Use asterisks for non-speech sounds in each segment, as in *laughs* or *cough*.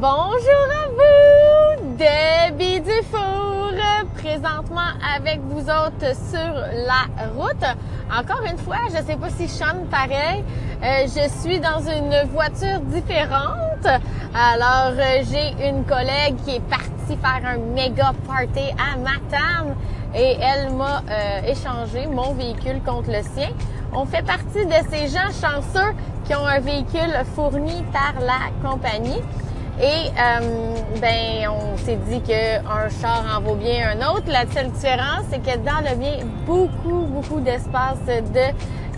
Bonjour à vous, Debbie Dufour, présentement avec vous autres sur la route. Encore une fois, je sais pas si je pareil, euh, je suis dans une voiture différente. Alors, euh, j'ai une collègue qui est partie faire un méga party à Matane et elle m'a euh, échangé mon véhicule contre le sien. On fait partie de ces gens chanceux qui ont un véhicule fourni par la compagnie. Et euh, ben, on s'est dit qu'un char en vaut bien un autre. La seule différence, c'est que dans le mien, beaucoup, beaucoup d'espace de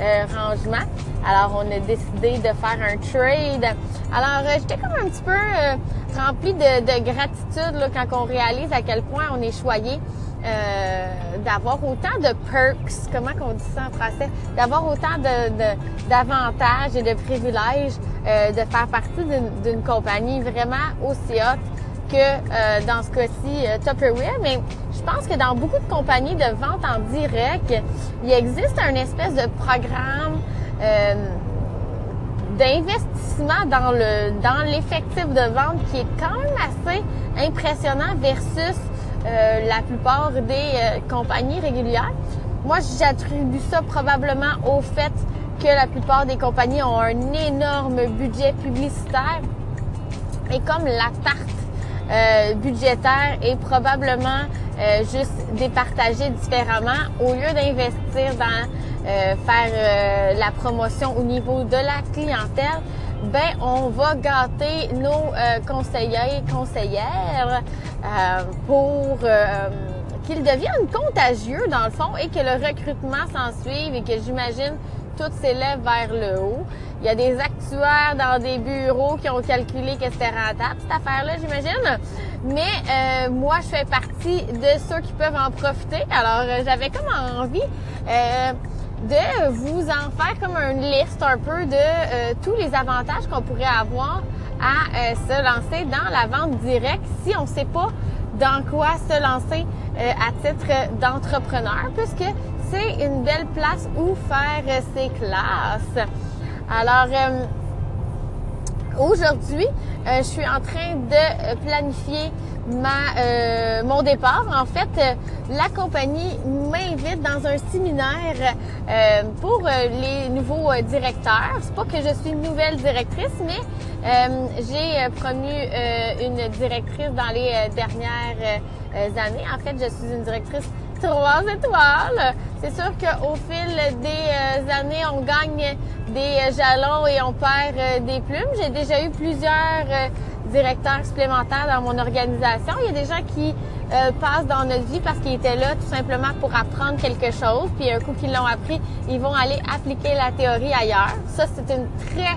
euh, rangement. Alors, on a décidé de faire un trade. Alors, euh, j'étais comme un petit peu euh, remplie de, de gratitude là, quand on réalise à quel point on est choyé euh, d'avoir autant de perks, comment qu'on dit ça en français, d'avoir autant de, d'avantages et de privilèges euh, de faire partie d'une compagnie vraiment aussi haute que euh, dans ce cas-ci Tupperware. Mais je pense que dans beaucoup de compagnies de vente en direct, il existe un espèce de programme d'investissement dans le dans l'effectif de vente qui est quand même assez impressionnant versus euh, la plupart des euh, compagnies régulières. Moi, j'attribue ça probablement au fait que la plupart des compagnies ont un énorme budget publicitaire. Et comme la tarte euh, budgétaire est probablement juste départagée différemment, au lieu d'investir dans faire la promotion au niveau de la clientèle, ben on va gâter nos euh, conseillers et conseillères euh, pour euh, qu'ils deviennent contagieux dans le fond et que le recrutement s'en suive et que j'imagine tout s'élève vers le haut. Il y a des actuaires dans des bureaux qui ont calculé que c'était rentable, cette affaire-là, j'imagine. Mais moi, je fais partie de ceux qui peuvent en profiter. Alors, j'avais comme envie de vous en faire comme une liste un peu de euh, tous les avantages qu'on pourrait avoir à euh, se lancer dans la vente directe si on ne sait pas dans quoi se lancer euh, à titre d'entrepreneur, puisque c'est une belle place où faire ses classes. Alors, aujourd'hui, je suis en train de planifier ma, euh, mon départ. En fait, euh, la compagnie m'invite dans un séminaire euh, pour les nouveaux directeurs. C'est pas que je suis nouvelle directrice, mais j'ai promu une directrice dans les dernières années. En fait, je suis une directrice trois étoiles. C'est sûr qu'au fil des années, on gagne des jalons et on perd des plumes. J'ai déjà eu plusieurs directeurs supplémentaires dans mon organisation. Il y a des gens qui euh, passent dans notre vie parce qu'ils étaient là tout simplement pour apprendre quelque chose. Puis un coup qu'ils l'ont appris, ils vont aller appliquer la théorie ailleurs. Ça, c'est une très,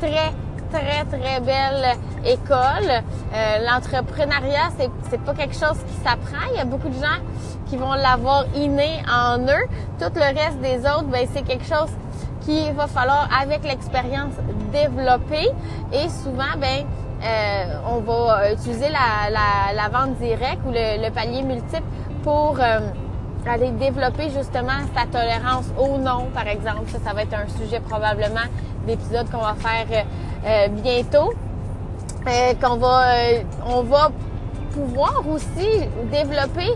très, très, très belle école. Euh, L'entrepreneuriat, c'est pas quelque chose qui s'apprend. Il y a beaucoup de gens qui vont l'avoir inné en eux. Tout le reste des autres, ben, c'est quelque chose qu'il va falloir, avec l'expérience, développer. Et souvent, ben, euh, on va utiliser la, la, la, vente directe ou le, palier multiple pour euh, aller développer justement sa tolérance au non, par exemple. Ça, ça va être un sujet probablement d'épisode qu'on va faire euh, bientôt. qu'on va, on va pouvoir aussi développer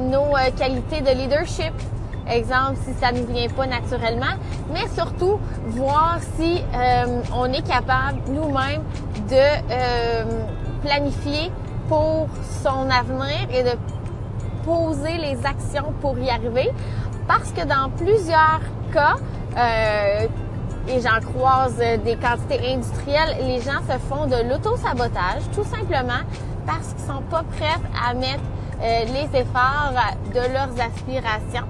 nos qualités de leadership, exemple si ça ne vient pas naturellement, mais surtout voir si euh, on est capable nous-mêmes de euh, planifier pour son avenir et de poser les actions pour y arriver. Parce que dans plusieurs cas, euh, et j'en croise des quantités industrielles, les gens se font de l'auto-sabotage tout simplement parce qu'ils sont pas prêts à mettre les efforts de leurs aspirations.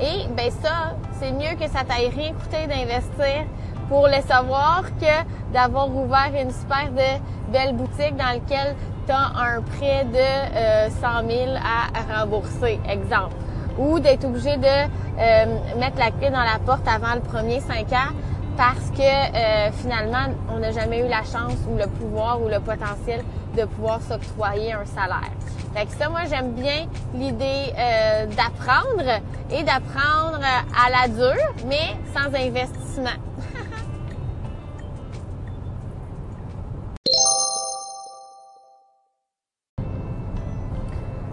Et ben ça, c'est mieux que ça t'aille rien coûté d'investir pour le savoir que d'avoir ouvert une super de belle boutique dans laquelle tu as un prêt de 100 euh, 000 à rembourser, exemple. Ou d'être obligé de euh, mettre la clé dans la porte avant le premier 5 ans parce que euh, finalement, on n'a jamais eu la chance ou le pouvoir ou le potentiel de pouvoir s'octroyer un salaire. Fait que ça, moi, j'aime bien l'idée euh, d'apprendre et d'apprendre à la dure, mais sans investissement. *laughs*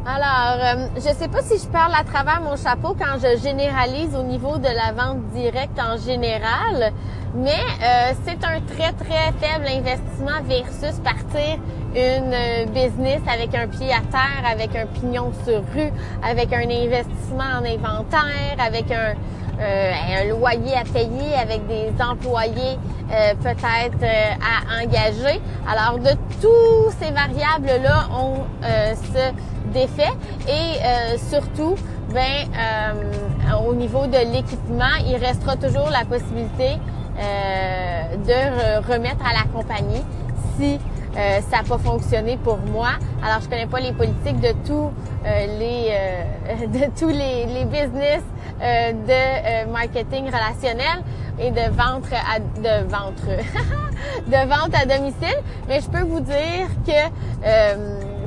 Alors, euh, je sais pas si je parle à travers mon chapeau quand je généralise au niveau de la vente directe en général, mais euh, c'est un très très faible investissement versus partir une euh, business avec un pied à terre, avec un pignon sur rue, avec un investissement en inventaire, avec un, un loyer à payer, avec des employés peut-être à engager. Alors de tous ces variables là, on se défait et euh, surtout, ben, euh, au niveau de l'équipement, il restera toujours la possibilité euh, de remettre à la compagnie si ça n'a pas fonctionné pour moi. Alors, je connais pas les politiques de tous les *laughs* de tous les, les business de marketing relationnel et de vente à de vente *laughs* de vente à domicile, mais je peux vous dire que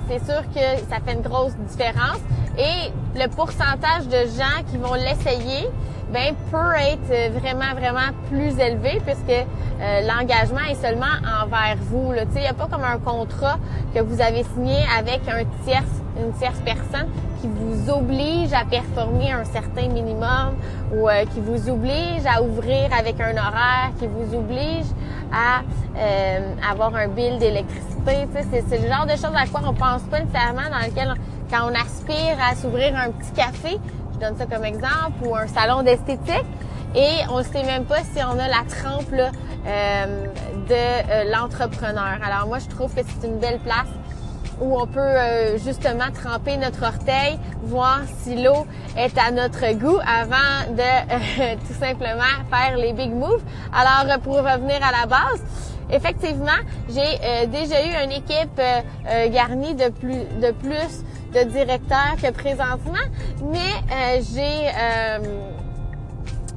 c'est sûr que ça fait une grosse différence. Et le pourcentage de gens qui vont l'essayer, ben peut être vraiment vraiment plus élevé puisque euh, l'engagement est seulement envers vous. Il n'y a pas comme un contrat que vous avez signé avec un tierce, une tierce personne qui vous oblige à performer un certain minimum ou euh, qui vous oblige à ouvrir avec un horaire, qui vous oblige à euh, avoir un bill d'électricité c'est le genre de choses à quoi on pense pas nécessairement dans lequel, quand on aspire à s'ouvrir un petit café, donne ça comme exemple, ou un salon d'esthétique, et on ne sait même pas si on a la trempe euh, de euh, l'entrepreneur. Alors moi, je trouve que c'est une belle place où on peut euh, justement tremper notre orteil, voir si l'eau est à notre goût avant de *laughs* tout simplement faire les big moves. Alors pour revenir à la base, effectivement, j'ai euh, déjà eu une équipe euh, euh, garnie de plus, de plus de directeurs que présentement, mais j'ai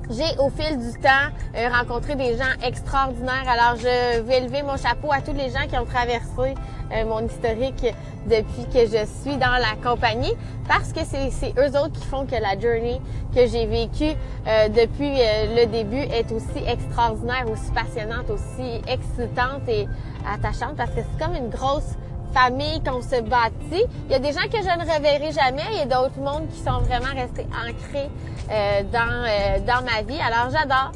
j'ai au fil du temps rencontré des gens extraordinaires. Alors je vais lever mon chapeau à tous les gens qui ont traversé mon historique depuis que je suis dans la compagnie parce que c'est eux autres qui font que la journey que j'ai vécue euh, depuis euh, le début est aussi extraordinaire, aussi passionnante, aussi excitante et attachante parce que c'est comme une grosse famille qu'on se bâtit. Il y a des gens que je ne reverrai jamais, il y a d'autres mondes qui sont vraiment restés ancrés euh, dans, dans ma vie. Alors j'adore.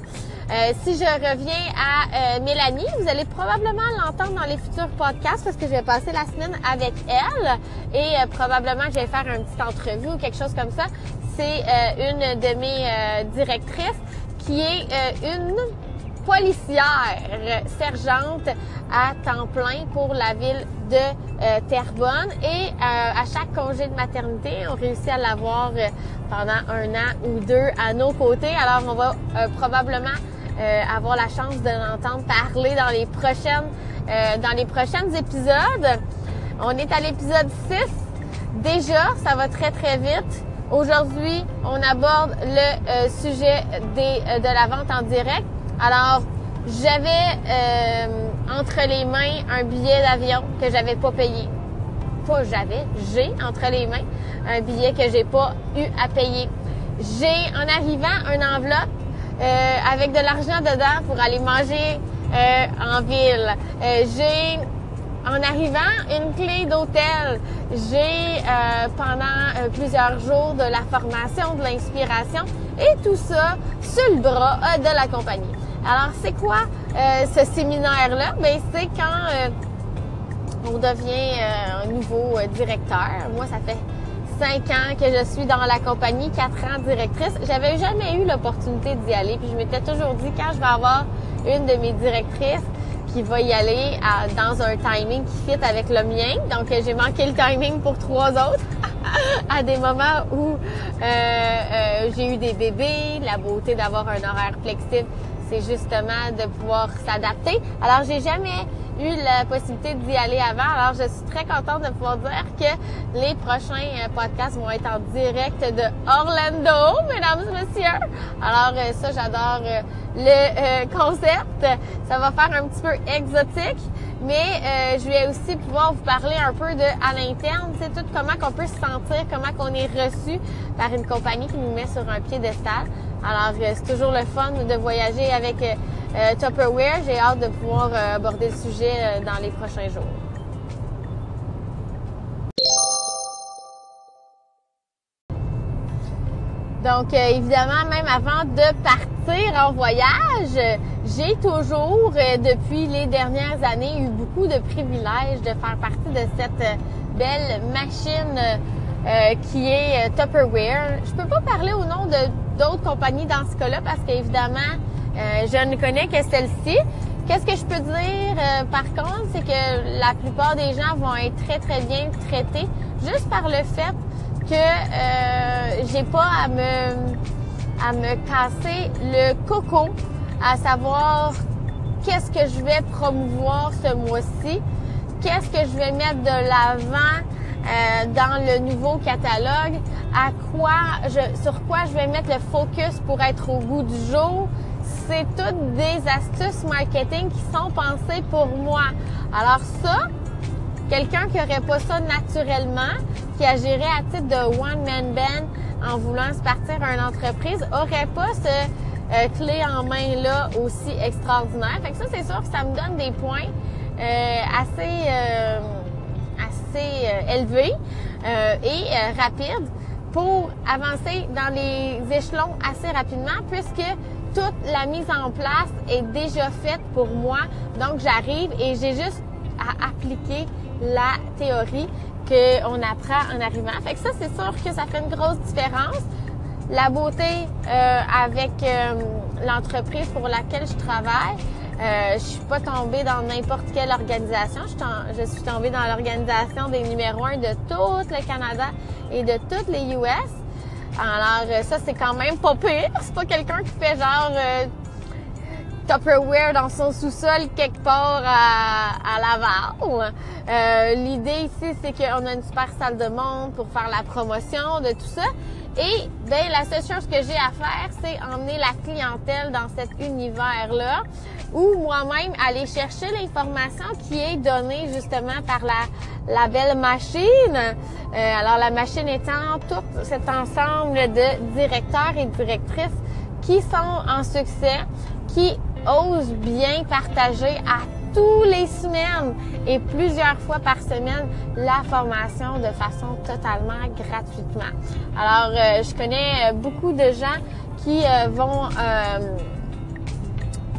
Euh, si je reviens à euh, Mélanie, vous allez probablement l'entendre dans les futurs podcasts parce que je vais passer la semaine avec elle et euh, probablement je vais faire une petite entrevue ou quelque chose comme ça. C'est une de mes directrices qui est une policière sergente à temps plein pour la ville de Terrebonne et à chaque congé de maternité, on réussit à l'avoir pendant un an ou deux à nos côtés. Alors on va probablement euh, avoir la chance de l'entendre parler dans les prochaines euh, dans les prochains épisodes. On est à l'épisode 6. Déjà, ça va très très vite. Aujourd'hui, on aborde le euh, sujet des, de la vente en direct. Alors, j'avais entre les mains un billet d'avion que j'avais pas payé. Pas j'avais, j'ai entre les mains un billet que j'ai pas eu à payer. J'ai en arrivant une enveloppe euh, avec de l'argent dedans pour aller manger euh, en ville. Euh, j'ai en arrivant une clé d'hôtel. J'ai pendant plusieurs jours de la formation, de l'inspiration et tout ça sur le bras de la compagnie. Alors c'est quoi ce séminaire-là? Ben c'est quand on devient un nouveau directeur. Moi, ça fait cinq ans que je suis dans la compagnie, quatre ans directrice. J'avais jamais eu l'opportunité d'y aller. Puis je m'étais toujours dit quand je vais avoir une de mes directrices qui va y aller dans un timing qui fit avec le mien. Donc j'ai manqué le timing pour trois autres *laughs* à des moments où euh, euh, j'ai eu des bébés, la beauté d'avoir un horaire flexible, c'est justement de pouvoir s'adapter. Alors j'ai jamais eu la possibilité d'y aller avant. Alors, je suis très contente de pouvoir dire que les prochains euh, podcasts vont être en direct de Orlando, mesdames et messieurs. Alors, euh, ça, j'adore euh, le concept. Ça va faire un petit peu exotique, mais je vais aussi pouvoir vous parler un peu de à l'interne, c'est tout comment qu'on peut se sentir, comment qu'on est reçu par une compagnie qui nous met sur un piédestal. Alors, c'est toujours le fun de voyager avec euh, Tupperware. J'ai hâte de pouvoir euh, aborder le sujet euh, dans les prochains jours. Donc, euh, évidemment, même avant de partir en voyage, j'ai toujours, euh, depuis les dernières années, eu beaucoup de privilèges de faire partie de cette euh, belle machine qui est Tupperware. Je peux pas parler au nom de d'autres compagnies dans ce cas-là parce qu'évidemment, je ne connais que celle-ci. Qu'est-ce que je peux dire par contre, c'est que la plupart des gens vont être très très bien traités juste par le fait que euh, j'ai pas à me à me casser le coco, à savoir qu'est-ce que je vais promouvoir ce mois-ci, qu'est-ce que je vais mettre de l'avant euh, dans le nouveau catalogue, à quoi je, sur quoi je vais mettre le focus pour être au goût du jour. C'est toutes des astuces marketing qui sont pensées pour moi. Alors ça, quelqu'un qui aurait pas ça naturellement, qui agirait à titre de one-man band en voulant se partir une entreprise, aurait pas ce euh, clé en main là aussi extraordinaire. Fait que ça, c'est sûr que ça me donne des points euh, assez euh, assez élevés et rapides pour avancer dans les échelons assez rapidement puisque toute la mise en place est déjà faite pour moi. Donc j'arrive et j'ai juste à appliquer la théorie qu'on apprend en arrivant. Fait que ça, c'est sûr que ça fait une grosse différence. La beauté euh, avec euh, l'entreprise pour laquelle je travaille, euh, je suis pas tombée dans n'importe quelle organisation. Je, suis tombée dans l'organisation des numéros un de tout le Canada et de toutes les US. Alors euh, ça, c'est quand même pas pire. C'est pas quelqu'un qui fait genre Tupperware dans son sous-sol quelque part à, à Laval. Euh, L'idée ici, c'est qu'on a une super salle de monde pour faire la promotion de tout ça. Et ben la seule chose que j'ai à faire, c'est emmener la clientèle dans cet univers-là, ou moi-même aller chercher l'information qui est donnée justement par la, la belle machine. Euh, alors la machine étant tout cet ensemble de directeurs et directrices qui sont en succès, qui ose bien partager à tous les semaines et plusieurs fois par semaine la formation de façon totalement gratuitement. Alors, euh, je connais euh, beaucoup de gens qui euh, vont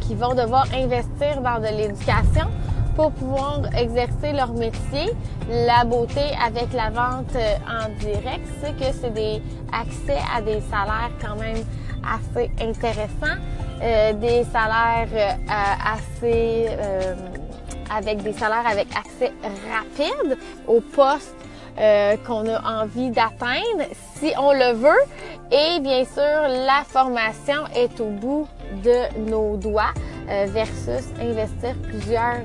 qui vont devoir investir dans de l'éducation pour pouvoir exercer leur métier. La beauté avec la vente en direct, c'est que c'est des accès à des salaires quand même assez intéressants. Euh, des salaires euh, assez euh, avec des salaires avec accès rapide au poste qu'on a envie d'atteindre si on le veut. Et bien sûr, la formation est au bout de nos doigts versus investir plusieurs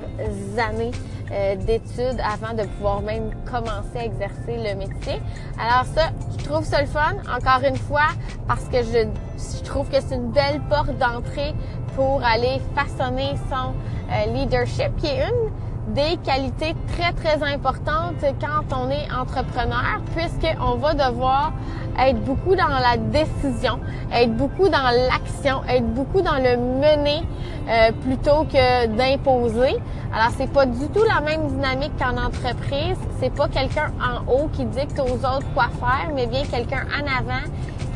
années euh, d'études avant de pouvoir même commencer à exercer le métier. Alors ça, je trouve ça le fun, encore une fois, parce que je, je trouve que c'est une belle porte d'entrée pour aller façonner son euh, leadership, qui est une des qualités très, très importantes quand on est entrepreneur, puisqu'on va devoir être beaucoup dans la décision, être beaucoup dans l'action, être beaucoup dans le mener euh, plutôt que d'imposer. Alors, c'est pas du tout la même dynamique qu'en entreprise. C'est pas quelqu'un en haut qui dicte aux autres quoi faire, mais bien quelqu'un en avant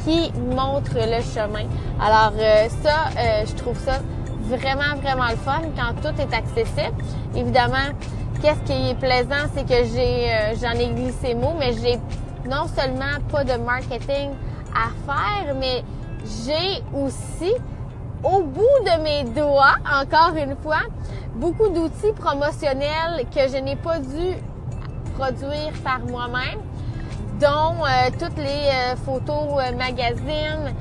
qui montre le chemin. Alors, euh, ça, euh, je trouve ça vraiment, vraiment le fun quand tout est accessible. Évidemment, qu'est-ce qui est plaisant, c'est que j'ai, euh, j'en ai glissé mot, mais j'ai non seulement pas de marketing à faire, mais j'ai aussi au bout de mes doigts, encore une fois, beaucoup d'outils promotionnels que je n'ai pas dû produire par moi-même dont euh, toutes les euh, photos magazines,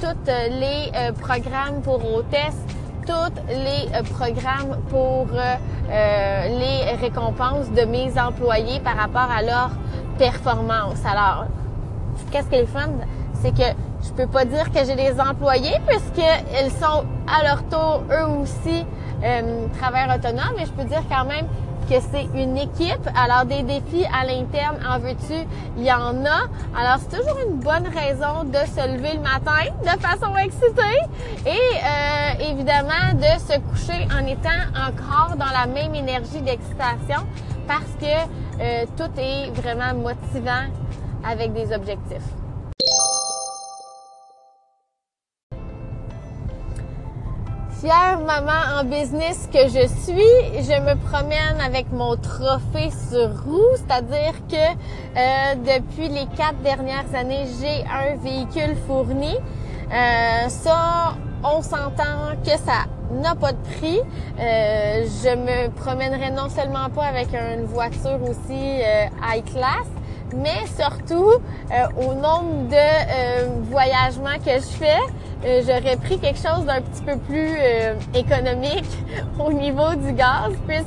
tous les programmes pour hôtesses, tous les euh, programmes pour euh, euh, les récompenses de mes employés par rapport à leur performance. Alors, qu'est-ce qui est fun? C'est que je peux pas dire que j'ai des employés puisqu'ils sont à leur tour eux aussi travailleurs autonomes, mais je peux dire quand même que c'est une équipe. Alors, des défis à l'interne, en veux-tu, il y en a. Alors, c'est toujours une bonne raison de se lever le matin de façon excitée et euh, évidemment de se coucher en étant encore dans la même énergie d'excitation parce que euh, tout est vraiment motivant avec des objectifs. Fière maman en business que je suis, je me promène avec mon trophée sur roue, c'est-à-dire que euh, depuis les quatre dernières années, j'ai un véhicule fourni. Euh, ça, on s'entend que ça n'a pas de prix. Euh, je me promènerai non seulement pas avec une voiture aussi high class, mais surtout au nombre de voyagements que je fais, euh, j'aurais pris quelque chose d'un petit peu plus euh, économique *laughs* au niveau du gaz puisque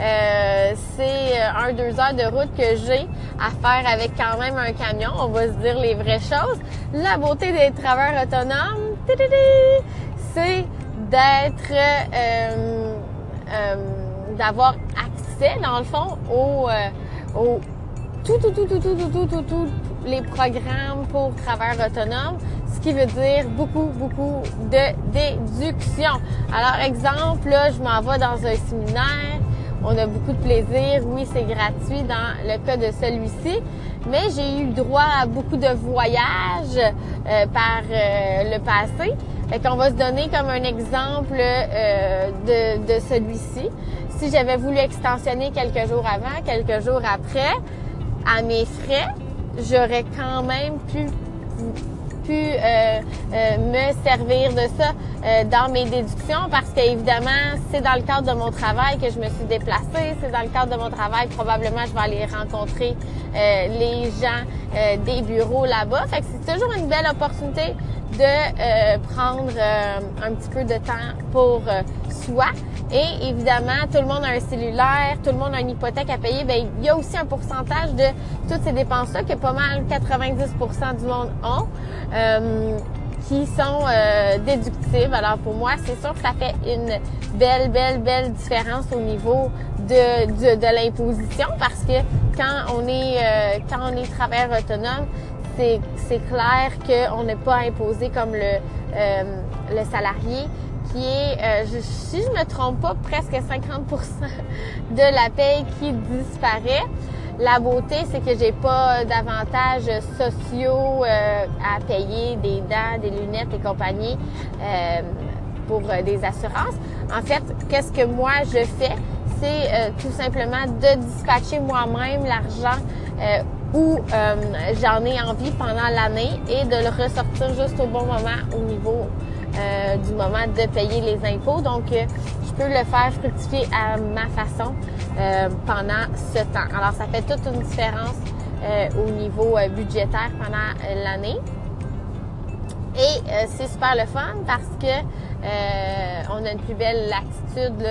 euh, c'est un deux heures de route que j'ai à faire avec quand même un camion. On va se dire les vraies choses. La beauté des travailleurs autonomes, c'est d'être d'avoir accès dans le fond au, au tout, tout, tout, tout, tout, tout, tout, tout, les programmes pour travailleurs autonomes ce qui veut dire beaucoup, beaucoup de déduction. Alors, exemple, là, je m'en vais dans un séminaire, on a beaucoup de plaisir, oui, c'est gratuit dans le cas de celui-ci, mais j'ai eu le droit à beaucoup de voyages euh, par euh, le passé. Fait qu'on va se donner comme un exemple euh, de, de celui-ci. Si j'avais voulu extensionner quelques jours avant, quelques jours après, à mes frais, j'aurais quand même pu euh, euh, me servir de ça euh, dans mes déductions parce qu'évidemment, c'est dans le cadre de mon travail que je me suis déplacée. C'est dans le cadre de mon travail, probablement, je vais aller rencontrer les gens des bureaux là-bas. Fait que c'est toujours une belle opportunité de prendre un petit peu de temps pour soi. Et évidemment, tout le monde a un cellulaire, tout le monde a une hypothèque à payer. Bien, il y a aussi un pourcentage de toutes ces dépenses-là que pas mal 90% du monde ont. Euh, qui sont euh, déductibles. Alors pour moi, c'est sûr que ça fait une belle, belle, belle différence au niveau de, de, de l'imposition parce que quand on est euh, quand on est travailleur autonome, c'est, clair qu'on n'est pas imposé comme le, euh, le salarié qui est, euh, je, si je me trompe pas, presque 50% de la paye qui disparaît. La beauté, c'est que j'ai pas d'avantages sociaux euh, à payer, des dents, des lunettes et compagnie euh, pour des assurances. En fait, qu'est-ce que moi je fais, c'est tout simplement de dispatcher moi-même l'argent où j'en ai envie pendant l'année et de le ressortir juste au bon moment au niveau euh, du moment de payer les impôts. Donc, euh, je peux le faire fructifier à ma façon euh, pendant ce temps. Alors, ça fait toute une différence au niveau budgétaire pendant l'année. Et c'est super le fun parce que on a une plus belle latitude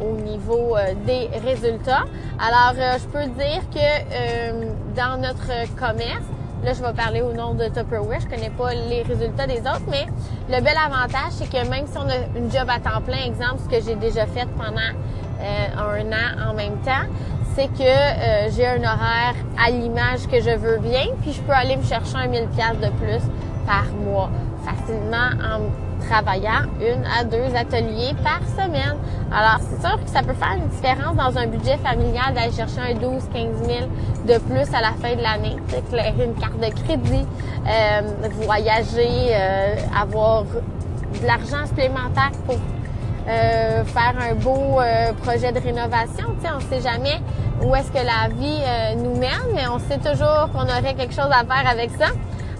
au niveau des résultats. Alors, je peux dire que dans notre commerce, Là, je vais parler au nom de Tupperware. Je connais pas les résultats des autres, mais le bel avantage, c'est que même si on a une job à temps plein, exemple, ce que j'ai déjà fait pendant euh, un an en même temps, c'est que euh, j'ai un horaire à l'image que je veux bien, puis je peux aller me chercher un 1000 pièces de plus par mois facilement en travaillant une à deux ateliers par semaine. Alors, c'est sûr que ça peut faire une différence dans un budget familial d'aller chercher un 12, 15 000 de plus à la fin de l'année. Une carte de crédit, euh, voyager, euh, avoir de l'argent supplémentaire pour euh, faire un beau projet de rénovation. On sait jamais où est-ce que la vie nous mène, mais on sait toujours qu'on aurait quelque chose à faire avec ça.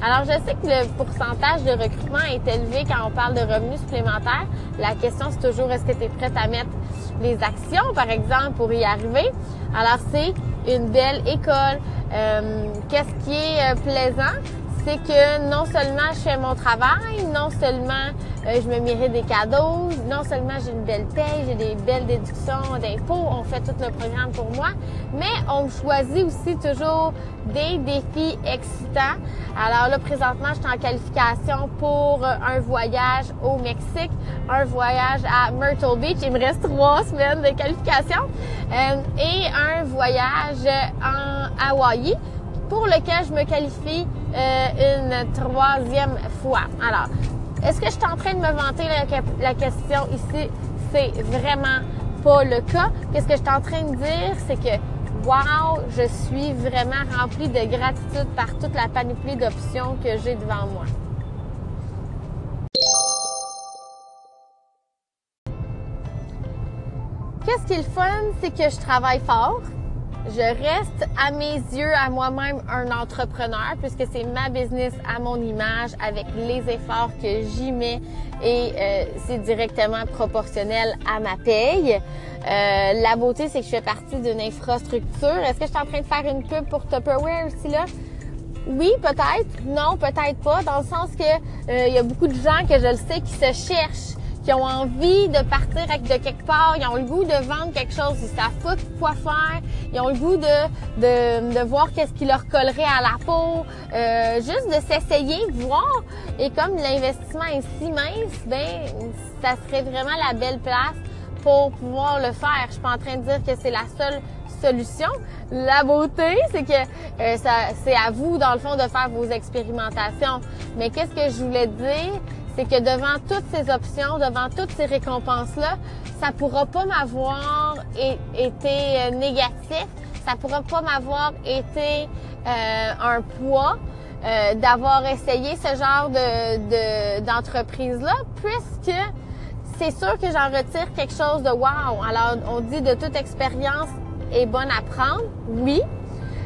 Alors, je sais que le pourcentage de recrutement est élevé quand on parle de revenus supplémentaires. La question, c'est toujours est-ce que tu es prête à mettre les actions, par exemple, pour y arriver? Alors, c'est une belle école. Euh, qu'est-ce qui est euh, plaisant? C'est que non seulement je fais mon travail, non seulement euh, je me mérite des cadeaux, non seulement j'ai une belle paye, j'ai des belles déductions d'impôts, on fait tout le programme pour moi, mais on choisit aussi toujours des défis excitants. Alors là, présentement, je suis en qualification pour euh, un voyage au Mexique, un voyage à Myrtle Beach. Il me reste trois semaines de qualification euh, et un voyage en Hawaï pour lequel je me qualifie euh, une troisième fois. Alors, est-ce que je suis en train de me vanter la, question ici? C'est vraiment pas le cas. Qu'est-ce que je suis en train de dire? C'est que wow, je suis vraiment remplie de gratitude par toute la panoplie d'options que j'ai devant moi. qu'est-ce qui est le fun, c'est que je travaille fort. Je reste à mes yeux, à moi-même, un entrepreneur puisque c'est ma business à mon image avec les efforts que j'y mets et euh, c'est directement proportionnel à ma paye. Euh, la beauté, c'est que je fais partie d'une infrastructure. Est-ce que je suis en train de faire une pub pour Tupperware aussi là? Oui, peut-être. Non, peut-être pas. Dans le sens que il y a beaucoup de gens que je le sais qui se cherchent qui ont envie de partir de quelque part, ils ont le goût de vendre quelque chose, ils savent pas quoi faire, ils ont le goût de, de, de voir qu'est-ce qui leur collerait à la peau, euh, juste de s'essayer, voir. Et comme l'investissement est si mince, ben ça serait vraiment la belle place pour pouvoir le faire. Je suis pas en train de dire que c'est la seule solution. La beauté, c'est que euh, ça, c'est à vous, dans le fond, de faire vos expérimentations. Mais qu'est-ce que je voulais dire? C'est que devant toutes ces options, devant toutes ces récompenses-là, ça pourra pas m'avoir été euh, négatif, ça pourra pas m'avoir été euh, un poids euh, d'avoir essayé ce genre de, d'entreprise-là, puisque c'est sûr que j'en retire quelque chose de wow. Alors, on dit de toute expérience est bonne à prendre, oui,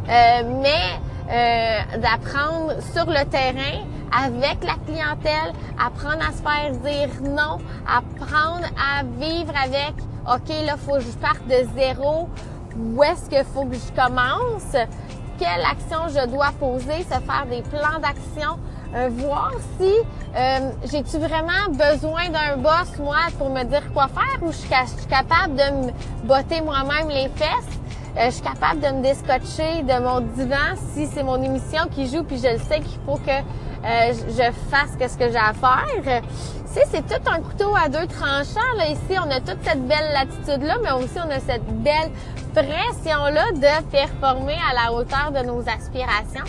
mais d'apprendre sur le terrain, avec la clientèle, apprendre à se faire dire non, apprendre à vivre avec, OK, là, faut que je parte de zéro. Où est-ce qu'il faut que je commence? Quelle action je dois poser? Se faire des plans d'action. Euh, voir si euh, j'ai-tu vraiment besoin d'un boss, moi, pour me dire quoi faire ou je suis, capable de me botter moi-même les fesses? Euh, je suis capable de me descotcher de mon divan si c'est mon émission qui joue puis je le sais qu'il faut que euh, je fasse ce que j'ai à faire. Tu c'est tout un couteau à deux tranchants. Là. Ici, on a toute cette belle latitude-là, mais aussi on a cette belle pression-là de performer à la hauteur de nos aspirations.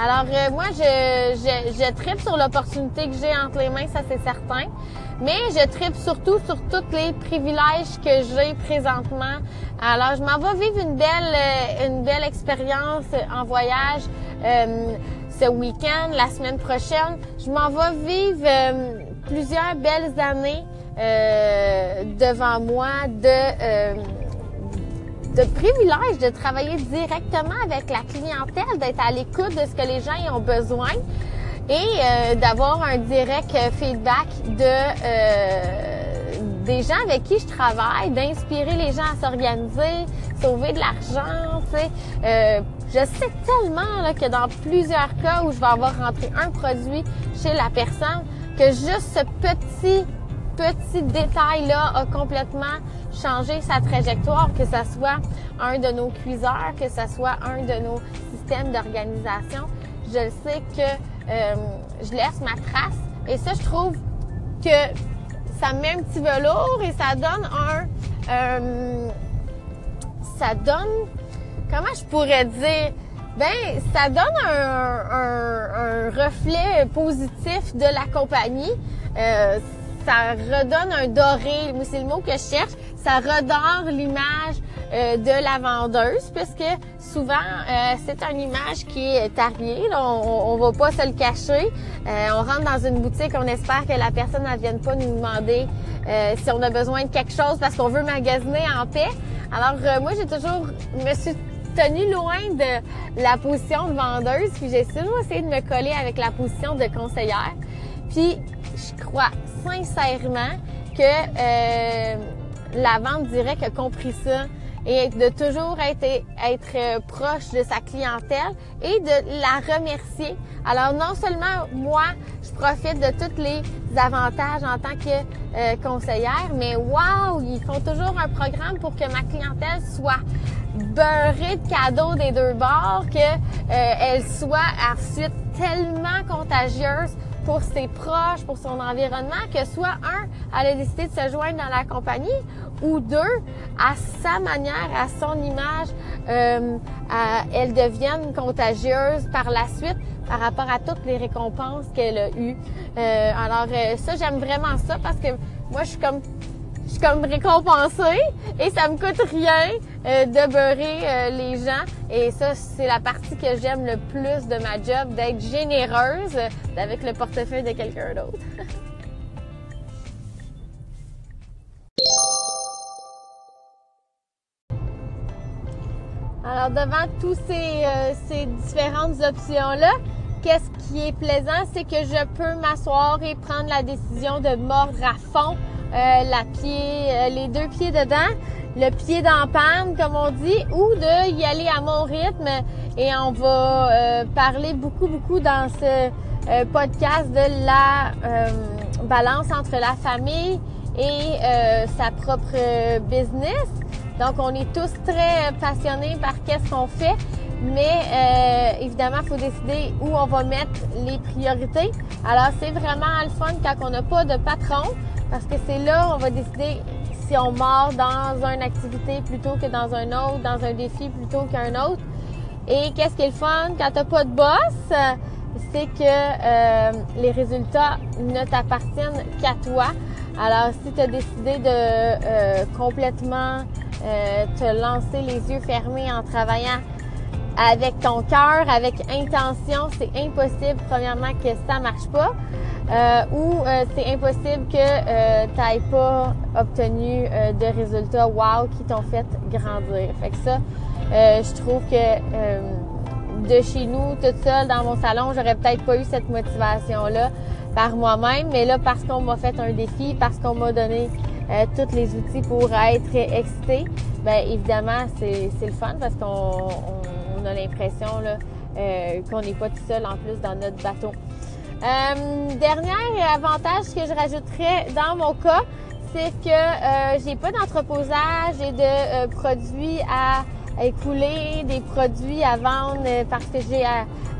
Alors euh, moi, je, je, je tripe sur l'opportunité que j'ai entre les mains, ça c'est certain. Mais je tripe surtout sur tous les privilèges que j'ai présentement. Alors, je m'en vais vivre une belle, euh, une belle expérience en voyage. Euh, ce week-end, la semaine prochaine. Je m'en vais vivre euh, plusieurs belles années euh, devant moi de euh, de privilège de travailler directement avec la clientèle, d'être à l'écoute de ce que les gens y ont besoin et d'avoir un direct feedback de des gens avec qui je travaille, d'inspirer les gens à s'organiser, sauver de l'argent, tu sais, je sais tellement là, que dans plusieurs cas où je vais avoir rentré un produit chez la personne, que juste ce petit, petit détail-là a complètement changé sa trajectoire, que ce soit un de nos cuiseurs, que ce soit un de nos systèmes d'organisation. Je sais que euh, je laisse ma trace. Et ça, je trouve que ça met un petit velours et ça donne un... Euh, ça donne comment je pourrais dire? Ben, ça donne un, reflet positif de la compagnie. Euh, ça redonne un doré, c'est le mot que je cherche. Ça redore l'image euh, de la vendeuse, puisque souvent euh, c'est une image qui est tariée. on, on, va pas se le cacher. on rentre dans une boutique, on espère que la personne ne vienne pas nous demander si on a besoin de quelque chose parce qu'on veut magasiner en paix. Alors moi j'ai toujours me suis tenu loin de la position de vendeuse, puis j'ai toujours essayé de me coller avec la position de conseillère. Puis je crois sincèrement que euh, la vente directe a compris ça et de toujours être, être euh, proche de sa clientèle et de la remercier. Alors non seulement moi, je profite de tous les avantages en tant que euh, conseillère, mais wow, ils font toujours un programme pour que ma clientèle soit beurrée de cadeaux des deux bords, que euh, soit ensuite tellement contagieuse pour ses proches, pour son environnement, que soit un, elle a décidé de se joindre dans la compagnie, ou deux, à sa manière, à son image, euh, elle devienne contagieuse par la suite par rapport à toutes les récompenses qu'elle a eues. Euh, alors euh, ça, j'aime vraiment ça parce que moi, je suis comme je suis comme récompensée et ça me coûte rien euh, de beurrer euh, les gens. Et ça, c'est la partie que j'aime le plus de ma job, d'être généreuse avec le portefeuille de quelqu'un d'autre. *laughs* Devant tous ces, euh, ces différentes options-là, qu'est-ce qui est plaisant, c'est que je peux m'asseoir et prendre la décision de mordre à fond euh, la pied, euh, les deux pieds dedans, le pied dans comme on dit, ou de y aller à mon rythme. Et on va euh, parler beaucoup, beaucoup dans ce podcast de la balance entre la famille et sa propre business. Donc, on est tous très passionnés par qu'est-ce qu'on fait, mais euh, évidemment, il faut décider où on va mettre les priorités. Alors, c'est vraiment le fun quand on n'a pas de patron, parce que c'est là on va décider si on mord dans une activité plutôt que dans un autre, dans un défi plutôt qu'un autre. Et qu'est-ce qui est le fun quand tu pas de boss? C'est que euh, les résultats ne t'appartiennent qu'à toi. Alors, si tu as décidé de euh, complètement euh, te lancer les yeux fermés en travaillant avec ton cœur, avec intention, c'est impossible, premièrement, que ça marche pas. Euh, ou c'est impossible que euh, tu n'aies pas obtenu de résultats wow qui t'ont fait grandir. Fait que ça, je trouve que de chez nous, toute seule dans mon salon, j'aurais peut-être pas eu cette motivation-là par moi-même, mais là, parce qu'on m'a fait un défi, parce qu'on m'a donné euh, tous les outils pour être excité, bien évidemment, c'est, le fun parce qu'on a l'impression euh, qu'on n'est pas tout seul en plus dans notre bateau. Euh, dernier avantage que je rajouterais dans mon cas, c'est que euh, j'ai pas d'entreposage et de produits à écouler, des produits à vendre parce que j'ai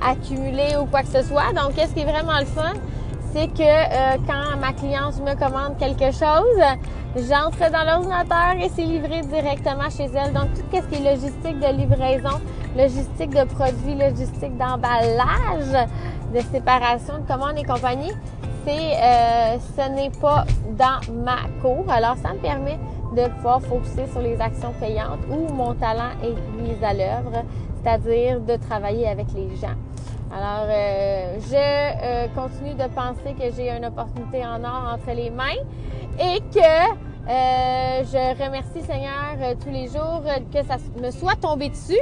accumulé ou quoi que ce soit. Donc, qu'est-ce qui est vraiment le fun? Que euh, quand ma cliente me commande quelque chose, j'entre dans l'ordinateur et c'est livré directement chez elle. Donc, tout ce qui est logistique de livraison, logistique de produits, logistique d'emballage, de séparation de commandes et compagnie, c'est, euh, ce n'est pas dans ma cour. Alors, ça me permet de pouvoir focuser sur les actions payantes où mon talent est mis à l'œuvre, c'est-à-dire de travailler avec les gens. Alors, euh, je euh, continue de penser que j'ai une opportunité en or entre les mains et que euh, je remercie Seigneur tous les jours que ça me soit tombé dessus.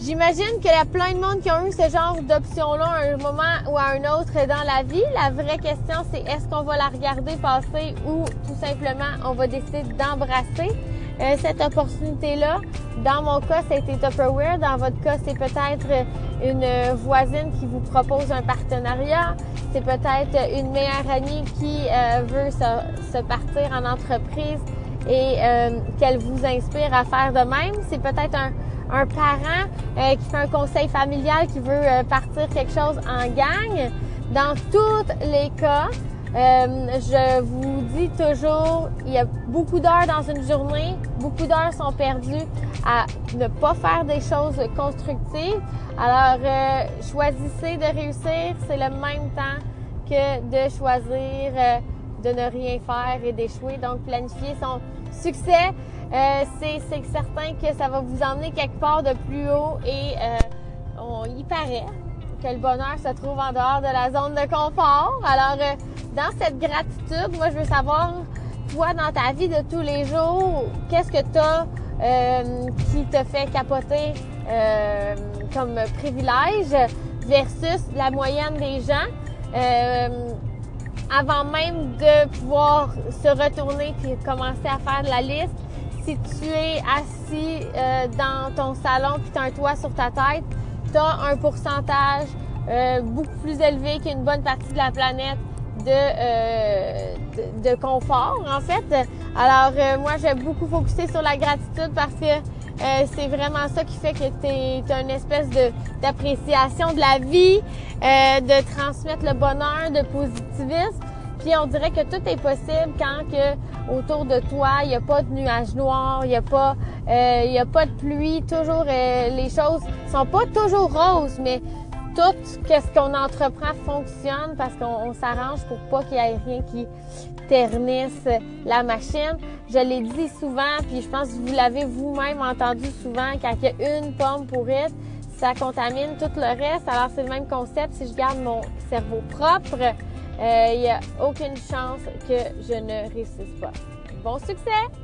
J'imagine qu'il y a plein de monde qui ont eu ce genre d'option-là à un moment ou à un autre dans la vie. La vraie question, c'est est-ce qu'on va la regarder passer ou tout simplement on va décider d'embrasser? Cette opportunité-là. Dans mon cas, c'était Tupperware. Dans votre cas, c'est peut-être une voisine qui vous propose un partenariat. C'est peut-être une meilleure amie qui euh, veut se, partir en entreprise et euh, qu'elle vous inspire à faire de même. C'est peut-être un, parent euh, qui fait un conseil familial qui veut partir quelque chose en gang. Dans tous les cas, je vous dis toujours, il y a beaucoup d'heures dans une journée, beaucoup d'heures sont perdues à ne pas faire des choses constructives. Alors, euh, choisissez de réussir, c'est le même temps que de choisir euh, de ne rien faire et d'échouer. Donc, planifier son succès, euh, c'est certain que ça va vous emmener quelque part de plus haut et on y paraît que le bonheur se trouve en dehors de la zone de confort. Alors, dans cette gratitude, moi, je veux savoir, toi, dans ta vie de tous les jours, qu'est-ce que tu as euh, qui te fait capoter euh, comme privilège versus la moyenne des gens? Euh, avant même de pouvoir se retourner puis commencer à faire de la liste, si tu es assis dans ton salon puis tu as un toit sur ta tête, tu un pourcentage beaucoup plus élevé qu'une bonne partie de la planète de, de, confort, en fait. Alors, euh, moi, j'ai beaucoup focusé sur la gratitude parce que euh, c'est vraiment ça qui fait que tu as une espèce d'appréciation de, la vie, euh, de transmettre le bonheur, de positivisme. Puis on dirait que tout est possible quand autour de toi, il n'y a pas de nuages noirs, il n'y a pas y a pas de pluie, toujours les choses sont pas toujours roses, mais tout ce qu'on entreprend fonctionne parce qu'on s'arrange pour pas qu'il y ait rien qui ternisse la machine. Je l'ai dit souvent, puis je pense que vous l'avez vous-même entendu souvent, quand il y a une pomme pourrite, ça contamine tout le reste. Alors c'est le même concept. Si je garde mon cerveau propre, euh, il n'y a aucune chance que je ne réussisse pas. Bon succès!